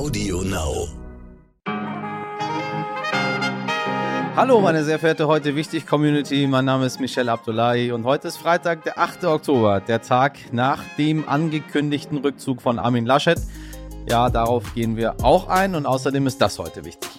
Audio Now. Hallo, meine sehr verehrte heute wichtig Community. Mein Name ist Michel Abdullahi und heute ist Freitag, der 8. Oktober, der Tag nach dem angekündigten Rückzug von Armin Laschet. Ja, darauf gehen wir auch ein und außerdem ist das heute wichtig.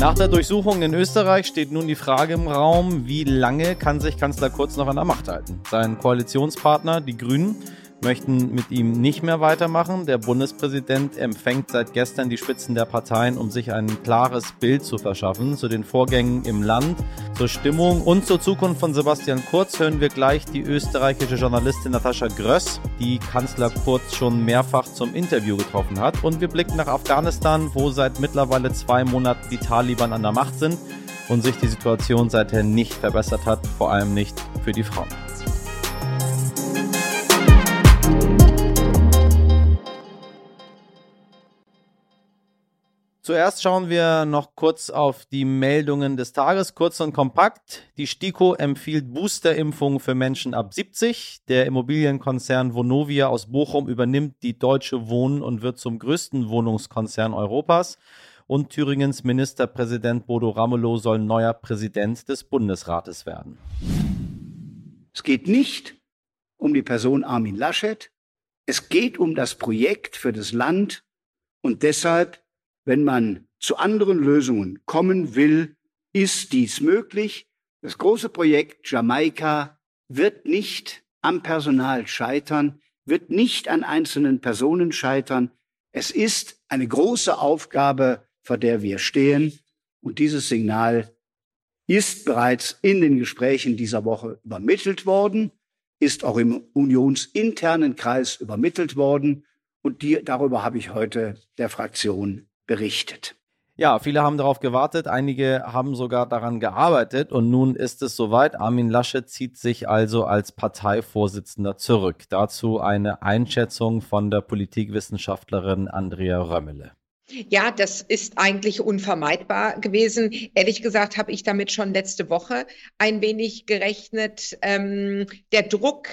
Nach der Durchsuchung in Österreich steht nun die Frage im Raum, wie lange kann sich Kanzler Kurz noch an der Macht halten? Sein Koalitionspartner, die Grünen, möchten mit ihm nicht mehr weitermachen. Der Bundespräsident empfängt seit gestern die Spitzen der Parteien, um sich ein klares Bild zu verschaffen zu den Vorgängen im Land, zur Stimmung und zur Zukunft von Sebastian Kurz hören wir gleich die österreichische Journalistin Natascha Gröss, die Kanzler Kurz schon mehrfach zum Interview getroffen hat. Und wir blicken nach Afghanistan, wo seit mittlerweile zwei Monaten die Taliban an der Macht sind und sich die Situation seither nicht verbessert hat, vor allem nicht für die Frauen. Zuerst schauen wir noch kurz auf die Meldungen des Tages, kurz und kompakt. Die STIKO empfiehlt Boosterimpfungen für Menschen ab 70. Der Immobilienkonzern Vonovia aus Bochum übernimmt die Deutsche Wohnen und wird zum größten Wohnungskonzern Europas. Und Thüringens Ministerpräsident Bodo Ramelow soll neuer Präsident des Bundesrates werden. Es geht nicht um die Person Armin Laschet. Es geht um das Projekt für das Land und deshalb wenn man zu anderen Lösungen kommen will, ist dies möglich. Das große Projekt Jamaika wird nicht am Personal scheitern, wird nicht an einzelnen Personen scheitern. Es ist eine große Aufgabe, vor der wir stehen. Und dieses Signal ist bereits in den Gesprächen dieser Woche übermittelt worden, ist auch im unionsinternen Kreis übermittelt worden. Und die, darüber habe ich heute der Fraktion berichtet. Ja, viele haben darauf gewartet, einige haben sogar daran gearbeitet und nun ist es soweit. Armin Laschet zieht sich also als Parteivorsitzender zurück. Dazu eine Einschätzung von der Politikwissenschaftlerin Andrea Römmele. Ja, das ist eigentlich unvermeidbar gewesen. Ehrlich gesagt habe ich damit schon letzte Woche ein wenig gerechnet. Ähm, der Druck,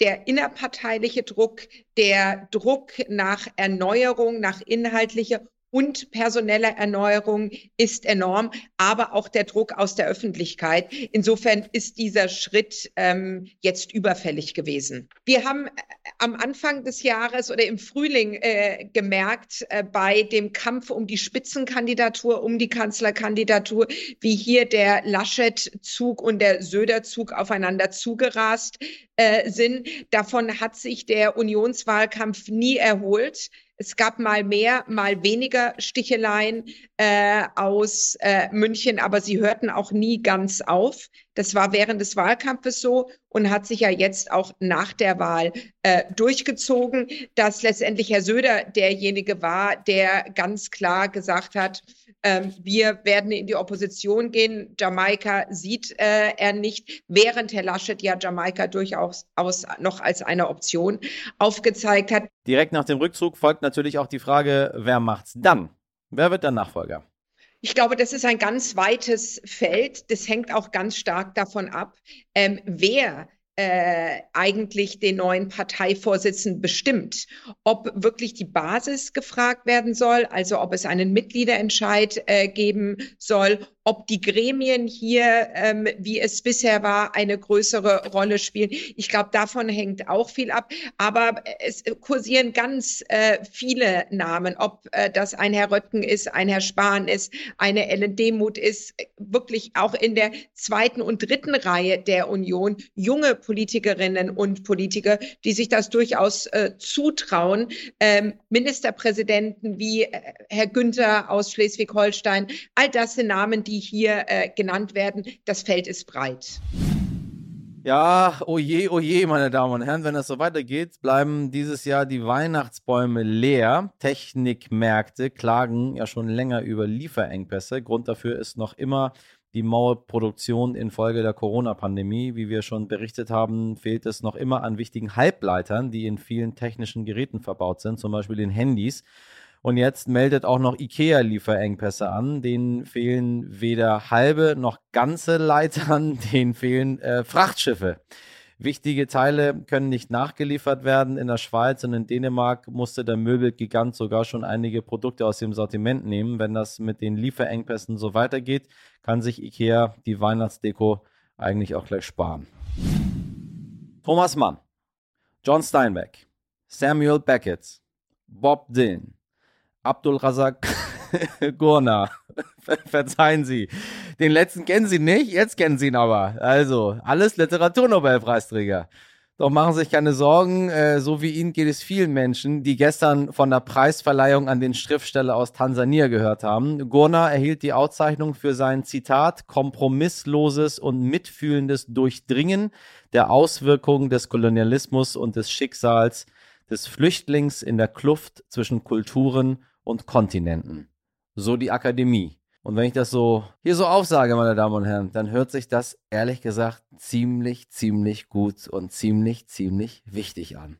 der innerparteiliche Druck, der Druck nach Erneuerung, nach inhaltlicher und personelle Erneuerung ist enorm, aber auch der Druck aus der Öffentlichkeit. Insofern ist dieser Schritt ähm, jetzt überfällig gewesen. Wir haben äh, am Anfang des Jahres oder im Frühling äh, gemerkt, äh, bei dem Kampf um die Spitzenkandidatur, um die Kanzlerkandidatur, wie hier der Laschet-Zug und der Söder-Zug aufeinander zugerast äh, sind. Davon hat sich der Unionswahlkampf nie erholt. Es gab mal mehr, mal weniger Sticheleien äh, aus äh, München, aber sie hörten auch nie ganz auf. Das war während des Wahlkampfes so und hat sich ja jetzt auch nach der Wahl äh, durchgezogen, dass letztendlich Herr Söder derjenige war, der ganz klar gesagt hat, ähm, wir werden in die Opposition gehen. Jamaika sieht äh, er nicht, während Herr Laschet ja Jamaika durchaus aus, noch als eine Option aufgezeigt hat. Direkt nach dem Rückzug folgt natürlich auch die Frage, wer macht's dann? Wer wird der Nachfolger? Ich glaube, das ist ein ganz weites Feld. Das hängt auch ganz stark davon ab, ähm, wer äh, eigentlich den neuen Parteivorsitzenden bestimmt. Ob wirklich die Basis gefragt werden soll, also ob es einen Mitgliederentscheid äh, geben soll, ob die Gremien hier, ähm, wie es bisher war, eine größere Rolle spielen. Ich glaube, davon hängt auch viel ab. Aber es kursieren ganz äh, viele Namen, ob äh, das ein Herr Röttgen ist, ein Herr Spahn ist, eine Ellen Demuth ist, wirklich auch in der zweiten und dritten Reihe der Union junge Politikerinnen und Politiker, die sich das durchaus äh, zutrauen. Ähm, Ministerpräsidenten wie äh, Herr Günther aus Schleswig-Holstein, all das sind Namen, die hier äh, genannt werden. Das Feld ist breit. Ja, oje, oh oje, oh meine Damen und Herren, wenn das so weitergeht, bleiben dieses Jahr die Weihnachtsbäume leer. Technikmärkte klagen ja schon länger über Lieferengpässe. Grund dafür ist noch immer die Mauerproduktion infolge der Corona-Pandemie. Wie wir schon berichtet haben, fehlt es noch immer an wichtigen Halbleitern, die in vielen technischen Geräten verbaut sind, zum Beispiel in Handys. Und jetzt meldet auch noch IKEA Lieferengpässe an. Denen fehlen weder halbe noch ganze Leitern, denen fehlen äh, Frachtschiffe. Wichtige Teile können nicht nachgeliefert werden. In der Schweiz und in Dänemark musste der Möbelgigant sogar schon einige Produkte aus dem Sortiment nehmen. Wenn das mit den Lieferengpässen so weitergeht, kann sich IKEA die Weihnachtsdeko eigentlich auch gleich sparen. Thomas Mann, John Steinbeck, Samuel Beckett, Bob Dylan, Abdul Razak Gurna. Verzeihen Sie. Den letzten kennen Sie nicht, jetzt kennen Sie ihn aber. Also, alles Literaturnobelpreisträger. Doch machen Sie sich keine Sorgen, äh, so wie Ihnen geht es vielen Menschen, die gestern von der Preisverleihung an den Schriftsteller aus Tansania gehört haben. Gurna erhielt die Auszeichnung für sein Zitat kompromissloses und mitfühlendes Durchdringen der Auswirkungen des Kolonialismus und des Schicksals des Flüchtlings in der Kluft zwischen Kulturen und Kontinenten so die Akademie. Und wenn ich das so hier so aufsage, meine Damen und Herren, dann hört sich das ehrlich gesagt ziemlich, ziemlich gut und ziemlich, ziemlich wichtig an.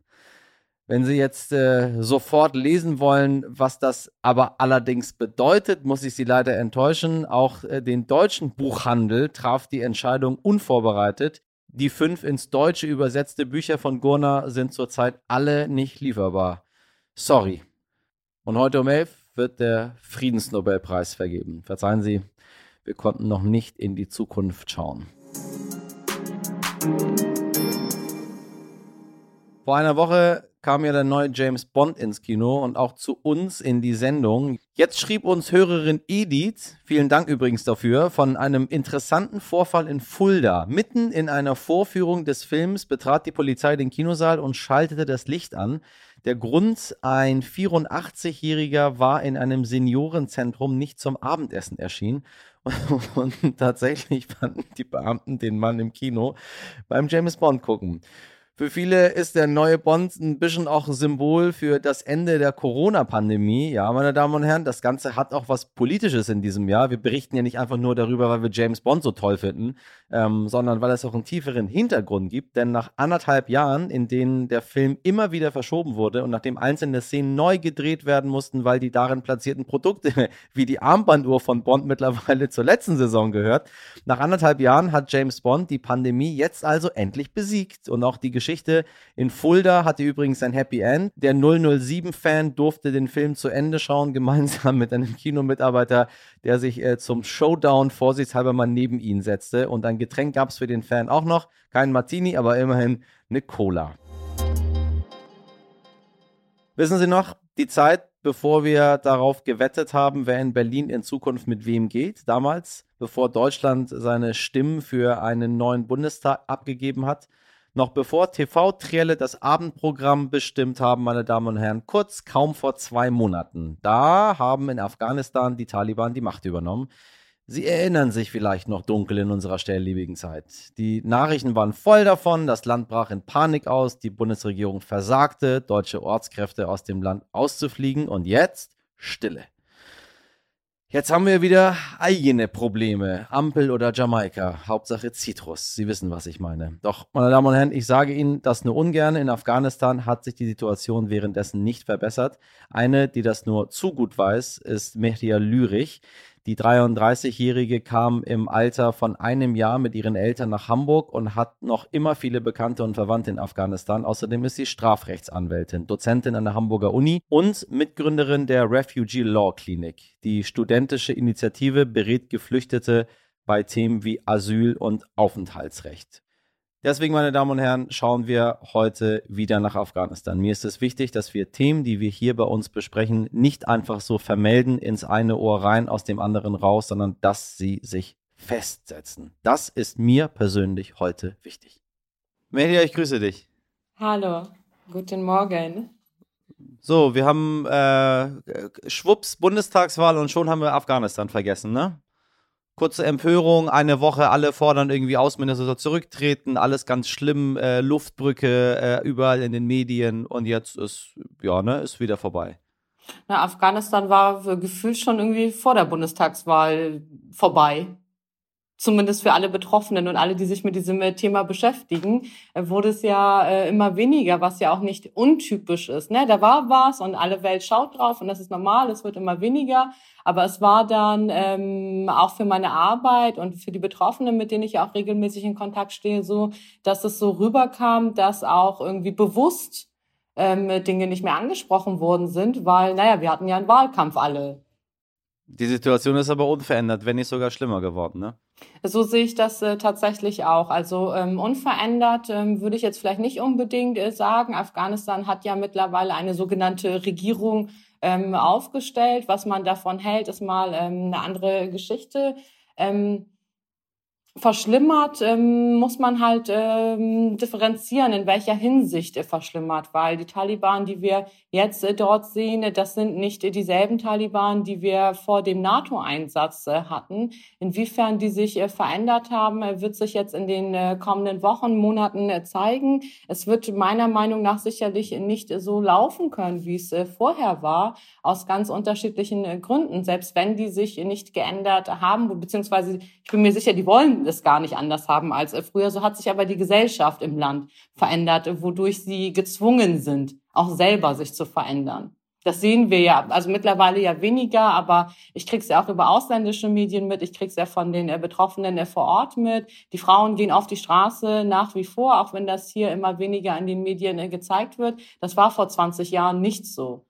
Wenn Sie jetzt äh, sofort lesen wollen, was das aber allerdings bedeutet, muss ich Sie leider enttäuschen. Auch äh, den deutschen Buchhandel traf die Entscheidung unvorbereitet. Die fünf ins Deutsche übersetzte Bücher von Gurner sind zurzeit alle nicht lieferbar. Sorry. Und heute um elf wird der Friedensnobelpreis vergeben. Verzeihen Sie, wir konnten noch nicht in die Zukunft schauen. Vor einer Woche kam ja der neue James Bond ins Kino und auch zu uns in die Sendung. Jetzt schrieb uns Hörerin Edith, vielen Dank übrigens dafür, von einem interessanten Vorfall in Fulda. Mitten in einer Vorführung des Films betrat die Polizei den Kinosaal und schaltete das Licht an. Der Grund, ein 84-Jähriger war in einem Seniorenzentrum nicht zum Abendessen erschienen. Und, tatsächlich fanden die Beamten den Mann im Kino beim James Bond gucken. Für viele ist der neue Bond ein bisschen auch ein Symbol für das Ende der Corona-Pandemie. Ja, meine Damen und Herren, das Ganze hat auch was Politisches in diesem Jahr. Wir berichten ja nicht einfach nur darüber, weil wir James Bond so toll finden, ähm, sondern weil es auch einen tieferen Hintergrund gibt. Denn nach anderthalb Jahren, in denen der Film immer wieder verschoben wurde und nachdem einzelne Szenen neu gedreht werden mussten, weil die darin platzierten Produkte wie die Armbanduhr von Bond mittlerweile zur letzten Saison gehört, nach anderthalb Jahren hat James Bond die Pandemie jetzt also endlich besiegt und auch die Geschichte in Fulda hatte übrigens ein Happy End. Der 007-Fan durfte den Film zu Ende schauen, gemeinsam mit einem Kinomitarbeiter, der sich äh, zum Showdown vorsichtshalber mal neben ihn setzte. Und ein Getränk gab es für den Fan auch noch. Kein Martini, aber immerhin eine Cola. Wissen Sie noch, die Zeit, bevor wir darauf gewettet haben, wer in Berlin in Zukunft mit wem geht, damals, bevor Deutschland seine Stimmen für einen neuen Bundestag abgegeben hat, noch bevor TV-Trielle das Abendprogramm bestimmt haben, meine Damen und Herren, kurz kaum vor zwei Monaten. Da haben in Afghanistan die Taliban die Macht übernommen. Sie erinnern sich vielleicht noch dunkel in unserer schnelllebigen Zeit. Die Nachrichten waren voll davon, das Land brach in Panik aus, die Bundesregierung versagte, deutsche Ortskräfte aus dem Land auszufliegen und jetzt Stille. Jetzt haben wir wieder eigene Probleme. Ampel oder Jamaika. Hauptsache Zitrus. Sie wissen, was ich meine. Doch, meine Damen und Herren, ich sage Ihnen das nur ungern. In Afghanistan hat sich die Situation währenddessen nicht verbessert. Eine, die das nur zu gut weiß, ist Mehdia Lürich. Die 33-Jährige kam im Alter von einem Jahr mit ihren Eltern nach Hamburg und hat noch immer viele Bekannte und Verwandte in Afghanistan. Außerdem ist sie Strafrechtsanwältin, Dozentin an der Hamburger Uni und Mitgründerin der Refugee Law Clinic. Die studentische Initiative berät Geflüchtete bei Themen wie Asyl und Aufenthaltsrecht. Deswegen, meine Damen und Herren, schauen wir heute wieder nach Afghanistan. Mir ist es wichtig, dass wir Themen, die wir hier bei uns besprechen, nicht einfach so vermelden ins eine Ohr rein, aus dem anderen raus, sondern dass sie sich festsetzen. Das ist mir persönlich heute wichtig. Media, ich grüße dich. Hallo, guten Morgen. So, wir haben äh, Schwupps Bundestagswahl und schon haben wir Afghanistan vergessen, ne? Kurze Empörung, eine Woche, alle fordern irgendwie Außenminister soll zurücktreten, alles ganz schlimm, äh, Luftbrücke äh, überall in den Medien und jetzt ist, ja, ne, ist wieder vorbei. Na, Afghanistan war gefühlt schon irgendwie vor der Bundestagswahl vorbei. Zumindest für alle Betroffenen und alle, die sich mit diesem äh, Thema beschäftigen, äh, wurde es ja äh, immer weniger, was ja auch nicht untypisch ist. Ne? Da war was und alle Welt schaut drauf und das ist normal, es wird immer weniger. Aber es war dann ähm, auch für meine Arbeit und für die Betroffenen, mit denen ich ja auch regelmäßig in Kontakt stehe, so, dass es so rüberkam, dass auch irgendwie bewusst ähm, Dinge nicht mehr angesprochen worden sind, weil, naja, wir hatten ja einen Wahlkampf alle. Die Situation ist aber unverändert, wenn nicht sogar schlimmer geworden, ne? So sehe ich das äh, tatsächlich auch. Also ähm, unverändert ähm, würde ich jetzt vielleicht nicht unbedingt äh, sagen. Afghanistan hat ja mittlerweile eine sogenannte Regierung ähm, aufgestellt. Was man davon hält, ist mal ähm, eine andere Geschichte. Ähm, verschlimmert, ähm, muss man halt ähm, differenzieren, in welcher Hinsicht er verschlimmert, weil die Taliban, die wir jetzt äh, dort sehen, das sind nicht dieselben Taliban, die wir vor dem NATO-Einsatz äh, hatten. Inwiefern die sich äh, verändert haben, äh, wird sich jetzt in den äh, kommenden Wochen, Monaten äh, zeigen. Es wird meiner Meinung nach sicherlich nicht so laufen können, wie es vorher war, aus ganz unterschiedlichen Gründen. Selbst wenn die sich nicht geändert haben, beziehungsweise ich bin mir sicher, die wollen es gar nicht anders haben als früher. So hat sich aber die Gesellschaft im Land verändert, wodurch sie gezwungen sind, auch selber sich zu verändern. Das sehen wir ja, also mittlerweile ja weniger, aber ich krieg's ja auch über ausländische Medien mit, ich krieg's ja von den äh, Betroffenen äh, vor Ort mit. Die Frauen gehen auf die Straße nach wie vor, auch wenn das hier immer weniger in den Medien äh, gezeigt wird. Das war vor 20 Jahren nicht so.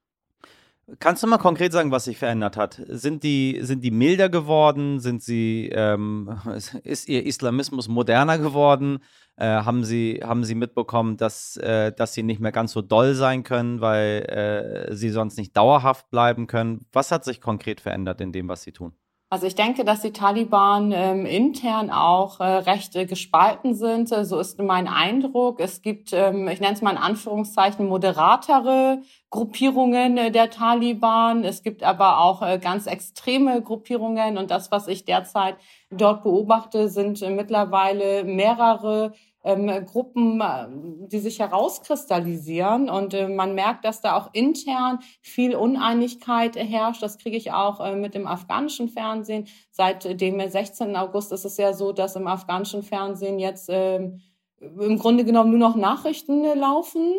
Kannst du mal konkret sagen, was sich verändert hat? Sind die, sind die milder geworden? Sind sie, ähm, ist ihr Islamismus moderner geworden? Äh, haben, sie, haben sie mitbekommen, dass, äh, dass sie nicht mehr ganz so doll sein können, weil äh, sie sonst nicht dauerhaft bleiben können? Was hat sich konkret verändert in dem, was sie tun? Also ich denke, dass die Taliban ähm, intern auch äh, recht äh, gespalten sind. So ist mein Eindruck. Es gibt, ähm, ich nenne es mal in Anführungszeichen, moderatere Gruppierungen äh, der Taliban. Es gibt aber auch äh, ganz extreme Gruppierungen. Und das, was ich derzeit dort beobachte, sind äh, mittlerweile mehrere ähm, Gruppen, äh, die sich herauskristallisieren. Und äh, man merkt, dass da auch intern viel Uneinigkeit herrscht. Das kriege ich auch äh, mit dem afghanischen Fernsehen. Seit dem 16. August ist es ja so, dass im afghanischen Fernsehen jetzt ähm, im Grunde genommen nur noch Nachrichten laufen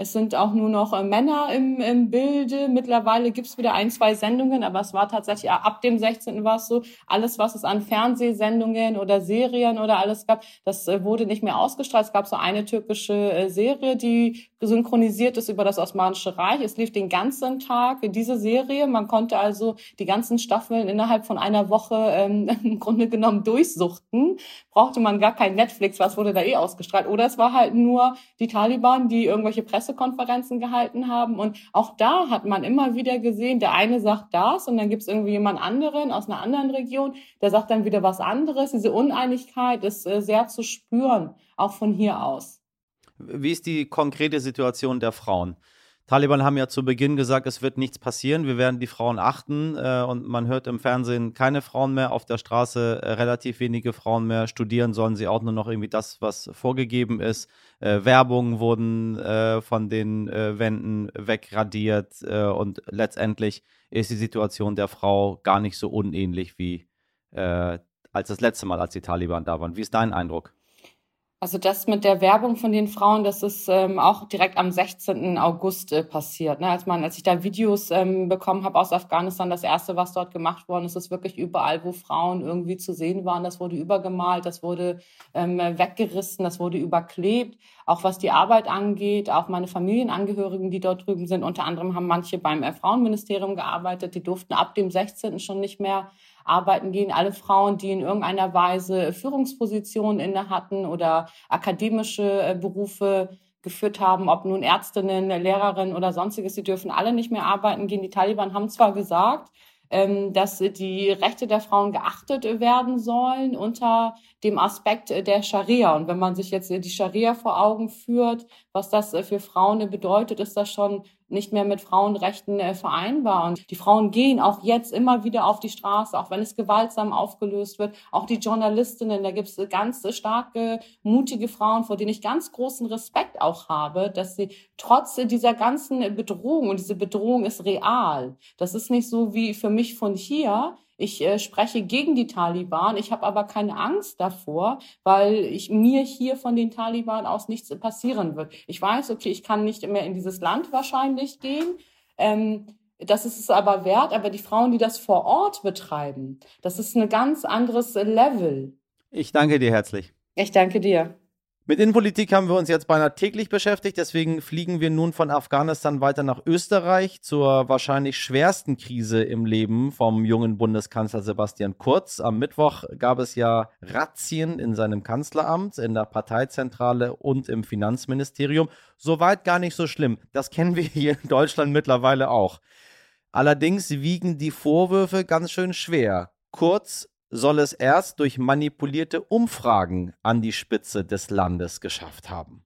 es sind auch nur noch äh, Männer im, im Bilde. Mittlerweile gibt es wieder ein, zwei Sendungen, aber es war tatsächlich ab dem 16. war es so, alles, was es an Fernsehsendungen oder Serien oder alles gab, das äh, wurde nicht mehr ausgestrahlt. Es gab so eine türkische äh, Serie, die synchronisiert ist über das Osmanische Reich. Es lief den ganzen Tag diese Serie. Man konnte also die ganzen Staffeln innerhalb von einer Woche ähm, im Grunde genommen durchsuchten. Brauchte man gar kein Netflix, was wurde da eh ausgestrahlt. Oder es war halt nur die Taliban, die irgendwelche Presse Pressekonferenzen gehalten haben. Und auch da hat man immer wieder gesehen, der eine sagt das und dann gibt es irgendwie jemand anderen aus einer anderen Region, der sagt dann wieder was anderes. Diese Uneinigkeit ist äh, sehr zu spüren, auch von hier aus. Wie ist die konkrete Situation der Frauen? Taliban haben ja zu Beginn gesagt, es wird nichts passieren, wir werden die Frauen achten äh, und man hört im Fernsehen keine Frauen mehr, auf der Straße äh, relativ wenige Frauen mehr, studieren sollen sie auch nur noch irgendwie das, was vorgegeben ist. Äh, Werbungen wurden äh, von den äh, Wänden wegradiert äh, und letztendlich ist die Situation der Frau gar nicht so unähnlich wie als das letzte Mal, als die Taliban da waren. Wie ist dein Eindruck? Also das mit der Werbung von den Frauen, das ist ähm, auch direkt am 16. August äh, passiert. Ne? Als man, als ich da Videos ähm, bekommen habe aus Afghanistan, das erste, was dort gemacht worden ist, ist wirklich überall, wo Frauen irgendwie zu sehen waren, das wurde übergemalt, das wurde ähm, weggerissen, das wurde überklebt. Auch was die Arbeit angeht, auch meine Familienangehörigen, die dort drüben sind, unter anderem haben manche beim äh, Frauenministerium gearbeitet, die durften ab dem 16. schon nicht mehr arbeiten gehen. Alle Frauen, die in irgendeiner Weise Führungspositionen inne hatten oder akademische äh, Berufe geführt haben, ob nun Ärztinnen, Lehrerinnen oder sonstiges, die dürfen alle nicht mehr arbeiten gehen. Die Taliban haben zwar gesagt, ähm, dass die Rechte der Frauen geachtet werden sollen unter dem Aspekt der Scharia. Und wenn man sich jetzt die Scharia vor Augen führt, was das für Frauen bedeutet, ist das schon nicht mehr mit Frauenrechten äh, vereinbar. Und die Frauen gehen auch jetzt immer wieder auf die Straße, auch wenn es gewaltsam aufgelöst wird. Auch die Journalistinnen, da gibt es ganz starke, mutige Frauen, vor denen ich ganz großen Respekt auch habe, dass sie trotz dieser ganzen Bedrohung, und diese Bedrohung ist real, das ist nicht so wie für mich von hier. Ich äh, spreche gegen die Taliban. Ich habe aber keine Angst davor, weil ich mir hier von den Taliban aus nichts passieren wird. Ich weiß, okay, ich kann nicht mehr in dieses Land wahrscheinlich gehen. Ähm, das ist es aber wert, aber die Frauen, die das vor Ort betreiben, das ist ein ganz anderes Level. Ich danke dir herzlich. Ich danke dir. Mit Innenpolitik haben wir uns jetzt beinahe täglich beschäftigt, deswegen fliegen wir nun von Afghanistan weiter nach Österreich zur wahrscheinlich schwersten Krise im Leben vom jungen Bundeskanzler Sebastian Kurz. Am Mittwoch gab es ja Razzien in seinem Kanzleramt, in der Parteizentrale und im Finanzministerium. Soweit gar nicht so schlimm. Das kennen wir hier in Deutschland mittlerweile auch. Allerdings wiegen die Vorwürfe ganz schön schwer. Kurz soll es erst durch manipulierte Umfragen an die Spitze des Landes geschafft haben.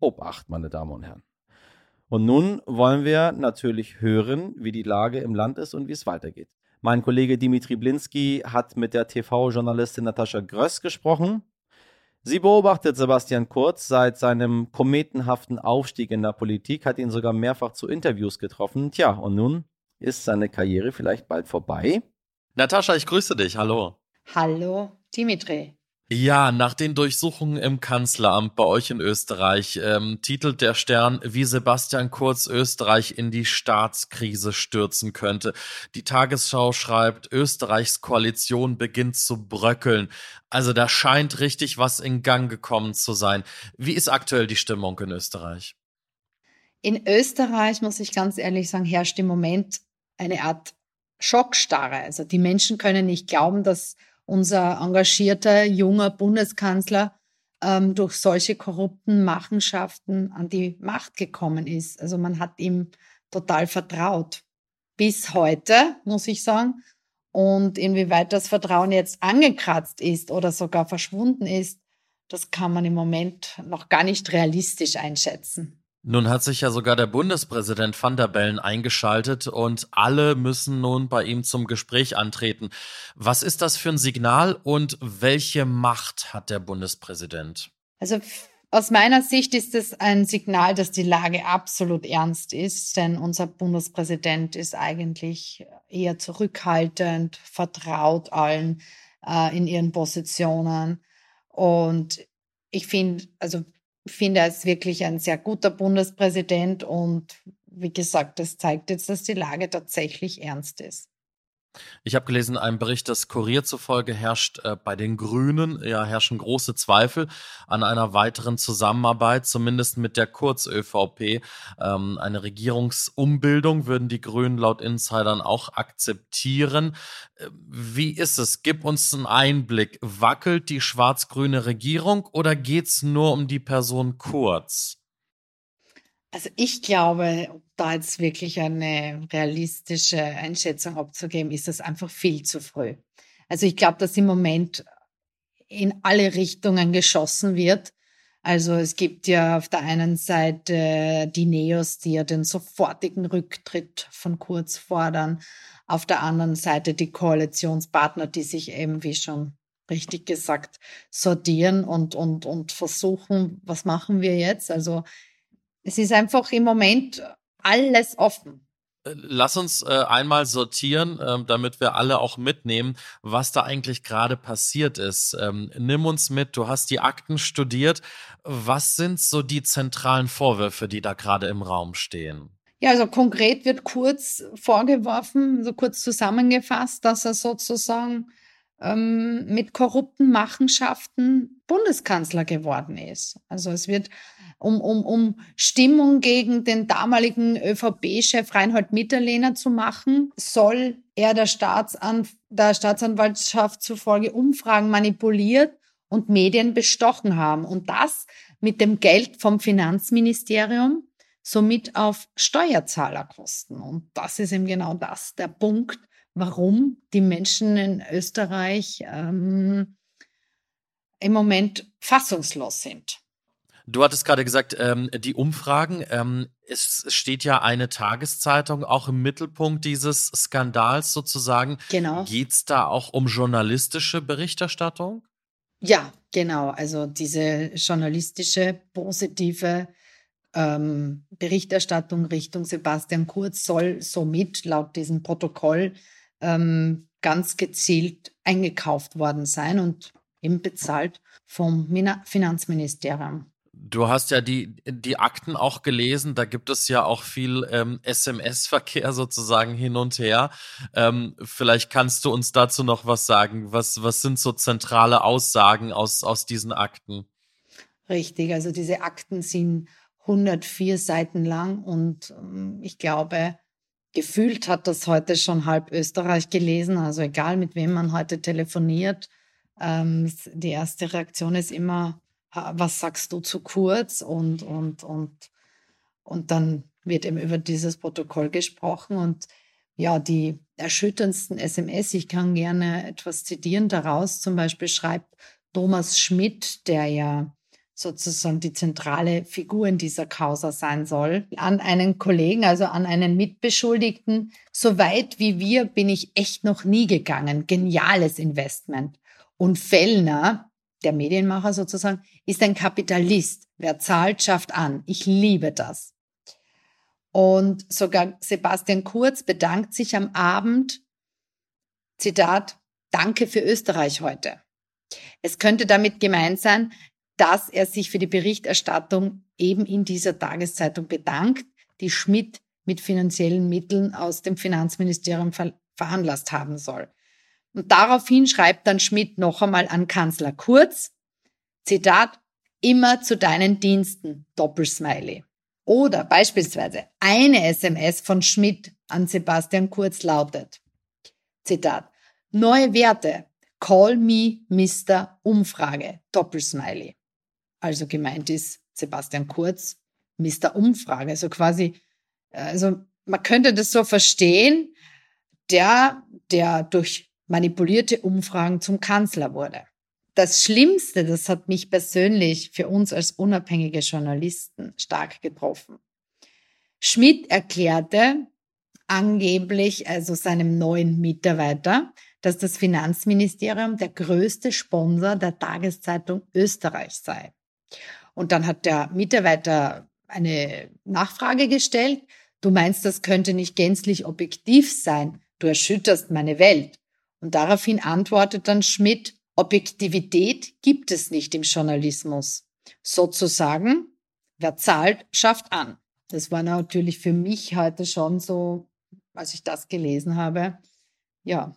Obacht, meine Damen und Herren. Und nun wollen wir natürlich hören, wie die Lage im Land ist und wie es weitergeht. Mein Kollege Dimitri Blinski hat mit der TV-Journalistin Natascha Gröss gesprochen. Sie beobachtet Sebastian Kurz seit seinem kometenhaften Aufstieg in der Politik, hat ihn sogar mehrfach zu Interviews getroffen. Tja, und nun ist seine Karriere vielleicht bald vorbei? Natascha, ich grüße dich. Hallo. Hallo, Dimitri. Ja, nach den Durchsuchungen im Kanzleramt bei euch in Österreich ähm, titelt der Stern, wie Sebastian Kurz Österreich in die Staatskrise stürzen könnte. Die Tagesschau schreibt, Österreichs Koalition beginnt zu bröckeln. Also da scheint richtig was in Gang gekommen zu sein. Wie ist aktuell die Stimmung in Österreich? In Österreich, muss ich ganz ehrlich sagen, herrscht im Moment eine Art Schockstarre. Also die Menschen können nicht glauben, dass unser engagierter junger Bundeskanzler ähm, durch solche korrupten Machenschaften an die Macht gekommen ist. Also man hat ihm total vertraut. Bis heute, muss ich sagen. Und inwieweit das Vertrauen jetzt angekratzt ist oder sogar verschwunden ist, das kann man im Moment noch gar nicht realistisch einschätzen. Nun hat sich ja sogar der Bundespräsident Van der Bellen eingeschaltet und alle müssen nun bei ihm zum Gespräch antreten. Was ist das für ein Signal und welche Macht hat der Bundespräsident? Also aus meiner Sicht ist es ein Signal, dass die Lage absolut ernst ist, denn unser Bundespräsident ist eigentlich eher zurückhaltend, vertraut allen äh, in ihren Positionen. Und ich finde, also finde, er ist wirklich ein sehr guter Bundespräsident und wie gesagt, das zeigt jetzt, dass die Lage tatsächlich ernst ist. Ich habe gelesen, einem Bericht des Kurier zufolge herrscht äh, bei den Grünen, ja, herrschen große Zweifel an einer weiteren Zusammenarbeit, zumindest mit der Kurz-ÖVP. Ähm, eine Regierungsumbildung würden die Grünen laut Insidern auch akzeptieren. Äh, wie ist es? Gib uns einen Einblick. Wackelt die schwarz-grüne Regierung oder geht's nur um die Person Kurz? Also ich glaube, da jetzt wirklich eine realistische Einschätzung abzugeben, ist das einfach viel zu früh. Also ich glaube, dass im Moment in alle Richtungen geschossen wird. Also es gibt ja auf der einen Seite die Neos, die ja den sofortigen Rücktritt von Kurz fordern. Auf der anderen Seite die Koalitionspartner, die sich eben, wie schon richtig gesagt, sortieren und, und, und versuchen, was machen wir jetzt? Also es ist einfach im Moment alles offen. Äh, lass uns äh, einmal sortieren, ähm, damit wir alle auch mitnehmen, was da eigentlich gerade passiert ist. Ähm, nimm uns mit, du hast die Akten studiert. Was sind so die zentralen Vorwürfe, die da gerade im Raum stehen? Ja, also konkret wird kurz vorgeworfen, so kurz zusammengefasst, dass er sozusagen ähm, mit korrupten Machenschaften Bundeskanzler geworden ist. Also es wird um, um, um Stimmung gegen den damaligen ÖVP-Chef Reinhold Mitterlehner zu machen, soll er der, Staatsan der Staatsanwaltschaft zufolge Umfragen manipuliert und Medien bestochen haben. Und das mit dem Geld vom Finanzministerium, somit auf Steuerzahlerkosten. Und das ist eben genau das, der Punkt, warum die Menschen in Österreich ähm, im Moment fassungslos sind. Du hattest gerade gesagt, ähm, die Umfragen. Ähm, es steht ja eine Tageszeitung auch im Mittelpunkt dieses Skandals sozusagen. Genau. Geht es da auch um journalistische Berichterstattung? Ja, genau. Also diese journalistische, positive ähm, Berichterstattung Richtung Sebastian Kurz soll somit laut diesem Protokoll ähm, ganz gezielt eingekauft worden sein und eben bezahlt vom Finanzministerium. Du hast ja die, die Akten auch gelesen, da gibt es ja auch viel ähm, SMS-Verkehr sozusagen hin und her. Ähm, vielleicht kannst du uns dazu noch was sagen. Was, was sind so zentrale Aussagen aus, aus diesen Akten? Richtig, also diese Akten sind 104 Seiten lang und ähm, ich glaube, gefühlt hat das heute schon halb Österreich gelesen. Also egal, mit wem man heute telefoniert, ähm, die erste Reaktion ist immer, was sagst du zu kurz? Und, und, und, und dann wird eben über dieses Protokoll gesprochen und ja, die erschütterndsten SMS, ich kann gerne etwas zitieren daraus, zum Beispiel schreibt Thomas Schmidt, der ja sozusagen die zentrale Figur in dieser Causa sein soll, an einen Kollegen, also an einen Mitbeschuldigten. So weit wie wir bin ich echt noch nie gegangen. Geniales Investment. Und Fellner, der Medienmacher sozusagen, ist ein Kapitalist. Wer zahlt, schafft an. Ich liebe das. Und sogar Sebastian Kurz bedankt sich am Abend, Zitat, Danke für Österreich heute. Es könnte damit gemeint sein, dass er sich für die Berichterstattung eben in dieser Tageszeitung bedankt, die Schmidt mit finanziellen Mitteln aus dem Finanzministerium ver veranlasst haben soll. Und daraufhin schreibt dann Schmidt noch einmal an Kanzler Kurz, Zitat, immer zu deinen Diensten, Doppelsmiley. Oder beispielsweise eine SMS von Schmidt an Sebastian Kurz lautet, Zitat, neue Werte, call me Mr. Umfrage, Doppelsmiley. Also gemeint ist Sebastian Kurz, Mr. Umfrage, also quasi, also man könnte das so verstehen, der, der durch manipulierte Umfragen zum Kanzler wurde. Das Schlimmste, das hat mich persönlich für uns als unabhängige Journalisten stark getroffen. Schmidt erklärte angeblich, also seinem neuen Mitarbeiter, dass das Finanzministerium der größte Sponsor der Tageszeitung Österreich sei. Und dann hat der Mitarbeiter eine Nachfrage gestellt. Du meinst, das könnte nicht gänzlich objektiv sein. Du erschütterst meine Welt. Und daraufhin antwortet dann Schmidt, Objektivität gibt es nicht im Journalismus. Sozusagen, wer zahlt, schafft an. Das war natürlich für mich heute schon so, als ich das gelesen habe. Ja,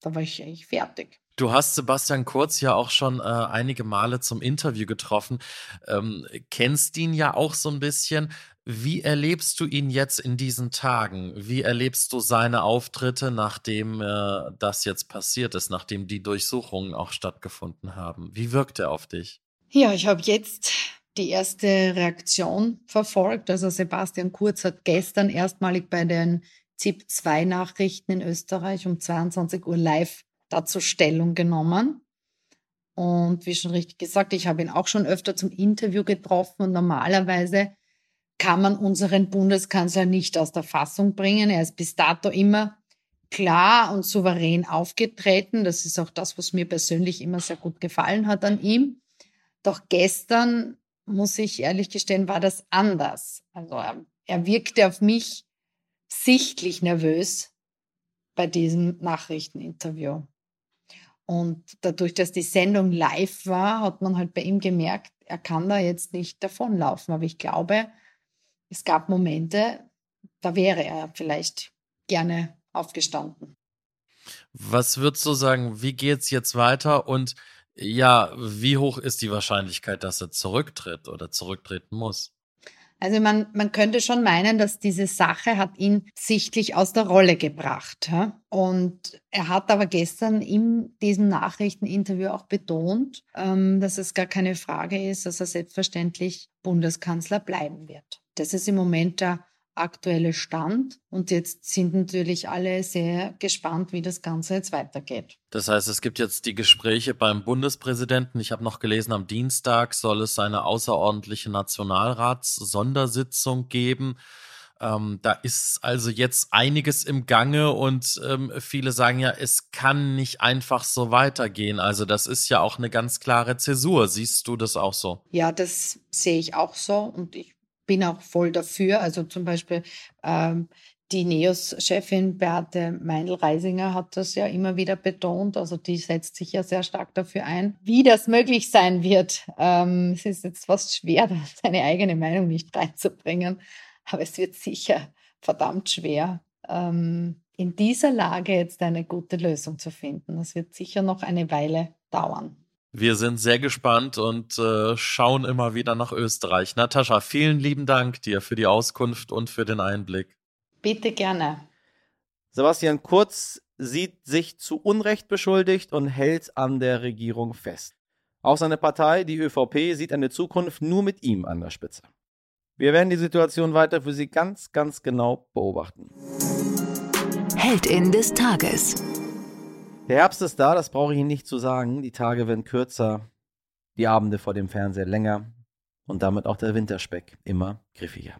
da war ich eigentlich fertig. Du hast Sebastian Kurz ja auch schon äh, einige Male zum Interview getroffen, ähm, kennst ihn ja auch so ein bisschen. Wie erlebst du ihn jetzt in diesen Tagen? Wie erlebst du seine Auftritte, nachdem äh, das jetzt passiert ist, nachdem die Durchsuchungen auch stattgefunden haben? Wie wirkt er auf dich? Ja, ich habe jetzt die erste Reaktion verfolgt. Also Sebastian Kurz hat gestern erstmalig bei den ZIP 2 Nachrichten in Österreich um 22 Uhr live dazu Stellung genommen. Und wie schon richtig gesagt, ich habe ihn auch schon öfter zum Interview getroffen und normalerweise kann man unseren Bundeskanzler nicht aus der Fassung bringen. Er ist bis dato immer klar und souverän aufgetreten. Das ist auch das, was mir persönlich immer sehr gut gefallen hat an ihm. Doch gestern, muss ich ehrlich gestehen, war das anders. Also er, er wirkte auf mich sichtlich nervös bei diesem Nachrichteninterview. Und dadurch, dass die Sendung live war, hat man halt bei ihm gemerkt, er kann da jetzt nicht davonlaufen. Aber ich glaube, es gab Momente, da wäre er vielleicht gerne aufgestanden. Was würdest du sagen, wie geht es jetzt weiter und ja, wie hoch ist die Wahrscheinlichkeit, dass er zurücktritt oder zurücktreten muss? Also man, man könnte schon meinen, dass diese Sache hat ihn sichtlich aus der Rolle gebracht. Und er hat aber gestern in diesem Nachrichteninterview auch betont, ähm, dass es gar keine Frage ist, dass er selbstverständlich Bundeskanzler bleiben wird. Das ist im Moment der aktuelle Stand. Und jetzt sind natürlich alle sehr gespannt, wie das Ganze jetzt weitergeht. Das heißt, es gibt jetzt die Gespräche beim Bundespräsidenten. Ich habe noch gelesen, am Dienstag soll es eine außerordentliche Nationalrats-Sondersitzung geben. Ähm, da ist also jetzt einiges im Gange und ähm, viele sagen ja, es kann nicht einfach so weitergehen. Also das ist ja auch eine ganz klare Zäsur. Siehst du das auch so? Ja, das sehe ich auch so und ich bin auch voll dafür. Also zum Beispiel ähm, die NEOS-Chefin Beate Meindl-Reisinger hat das ja immer wieder betont. Also die setzt sich ja sehr stark dafür ein, wie das möglich sein wird. Ähm, es ist jetzt fast schwer, seine eigene Meinung nicht reinzubringen, aber es wird sicher verdammt schwer, ähm, in dieser Lage jetzt eine gute Lösung zu finden. Das wird sicher noch eine Weile dauern. Wir sind sehr gespannt und äh, schauen immer wieder nach Österreich. Natascha, vielen lieben Dank dir für die Auskunft und für den Einblick. Bitte gerne. Sebastian Kurz sieht sich zu Unrecht beschuldigt und hält an der Regierung fest. Auch seine Partei, die ÖVP, sieht eine Zukunft nur mit ihm an der Spitze. Wir werden die Situation weiter für Sie ganz, ganz genau beobachten. Heldin des Tages. Der Herbst ist da, das brauche ich Ihnen nicht zu sagen. Die Tage werden kürzer, die Abende vor dem Fernseher länger und damit auch der Winterspeck immer griffiger.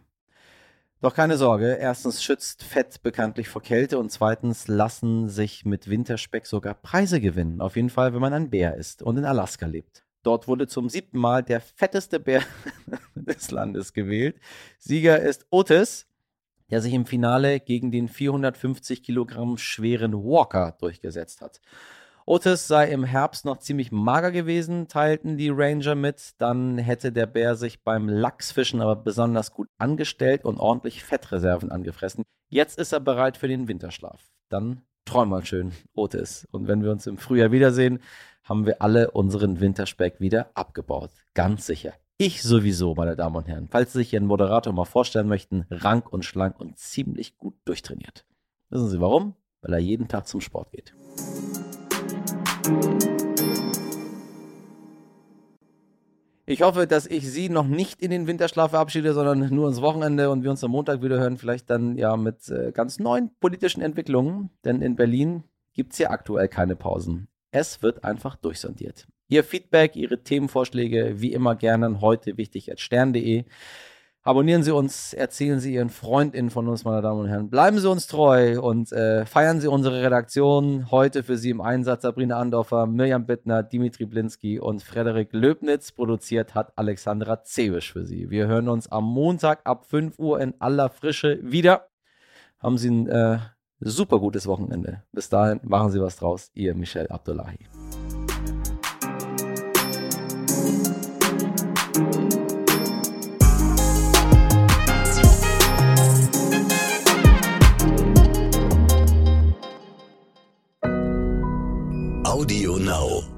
Doch keine Sorge, erstens schützt Fett bekanntlich vor Kälte und zweitens lassen sich mit Winterspeck sogar Preise gewinnen. Auf jeden Fall, wenn man ein Bär ist und in Alaska lebt. Dort wurde zum siebten Mal der fetteste Bär des Landes gewählt. Sieger ist Otis, der sich im Finale gegen den 450 Kilogramm schweren Walker durchgesetzt hat. Otis sei im Herbst noch ziemlich mager gewesen, teilten die Ranger mit. Dann hätte der Bär sich beim Lachsfischen aber besonders gut angestellt und ordentlich Fettreserven angefressen. Jetzt ist er bereit für den Winterschlaf. Dann träum mal schön, Otis. Und wenn wir uns im Frühjahr wiedersehen, haben wir alle unseren Winterspeck wieder abgebaut. Ganz sicher. Ich sowieso, meine Damen und Herren. Falls Sie sich Ihren Moderator mal vorstellen möchten, rank und schlank und ziemlich gut durchtrainiert. Wissen Sie warum? Weil er jeden Tag zum Sport geht. Ich hoffe, dass ich Sie noch nicht in den Winterschlaf verabschiede, sondern nur ins Wochenende und wir uns am Montag wieder hören. Vielleicht dann ja mit äh, ganz neuen politischen Entwicklungen. Denn in Berlin gibt es ja aktuell keine Pausen. Es wird einfach durchsondiert. Ihr Feedback, Ihre Themenvorschläge, wie immer gerne heute wichtig at stern.de. Abonnieren Sie uns, erzählen Sie Ihren FreundInnen von uns, meine Damen und Herren. Bleiben Sie uns treu und äh, feiern Sie unsere Redaktion. Heute für Sie im Einsatz Sabrina Andorfer, Mirjam Bittner, Dimitri Blinski und Frederik Löbnitz. Produziert hat Alexandra Zewisch für Sie. Wir hören uns am Montag ab 5 Uhr in aller Frische wieder. Haben Sie ein äh, super gutes Wochenende. Bis dahin, machen Sie was draus. Ihr Michel Abdullahi. Audio Now.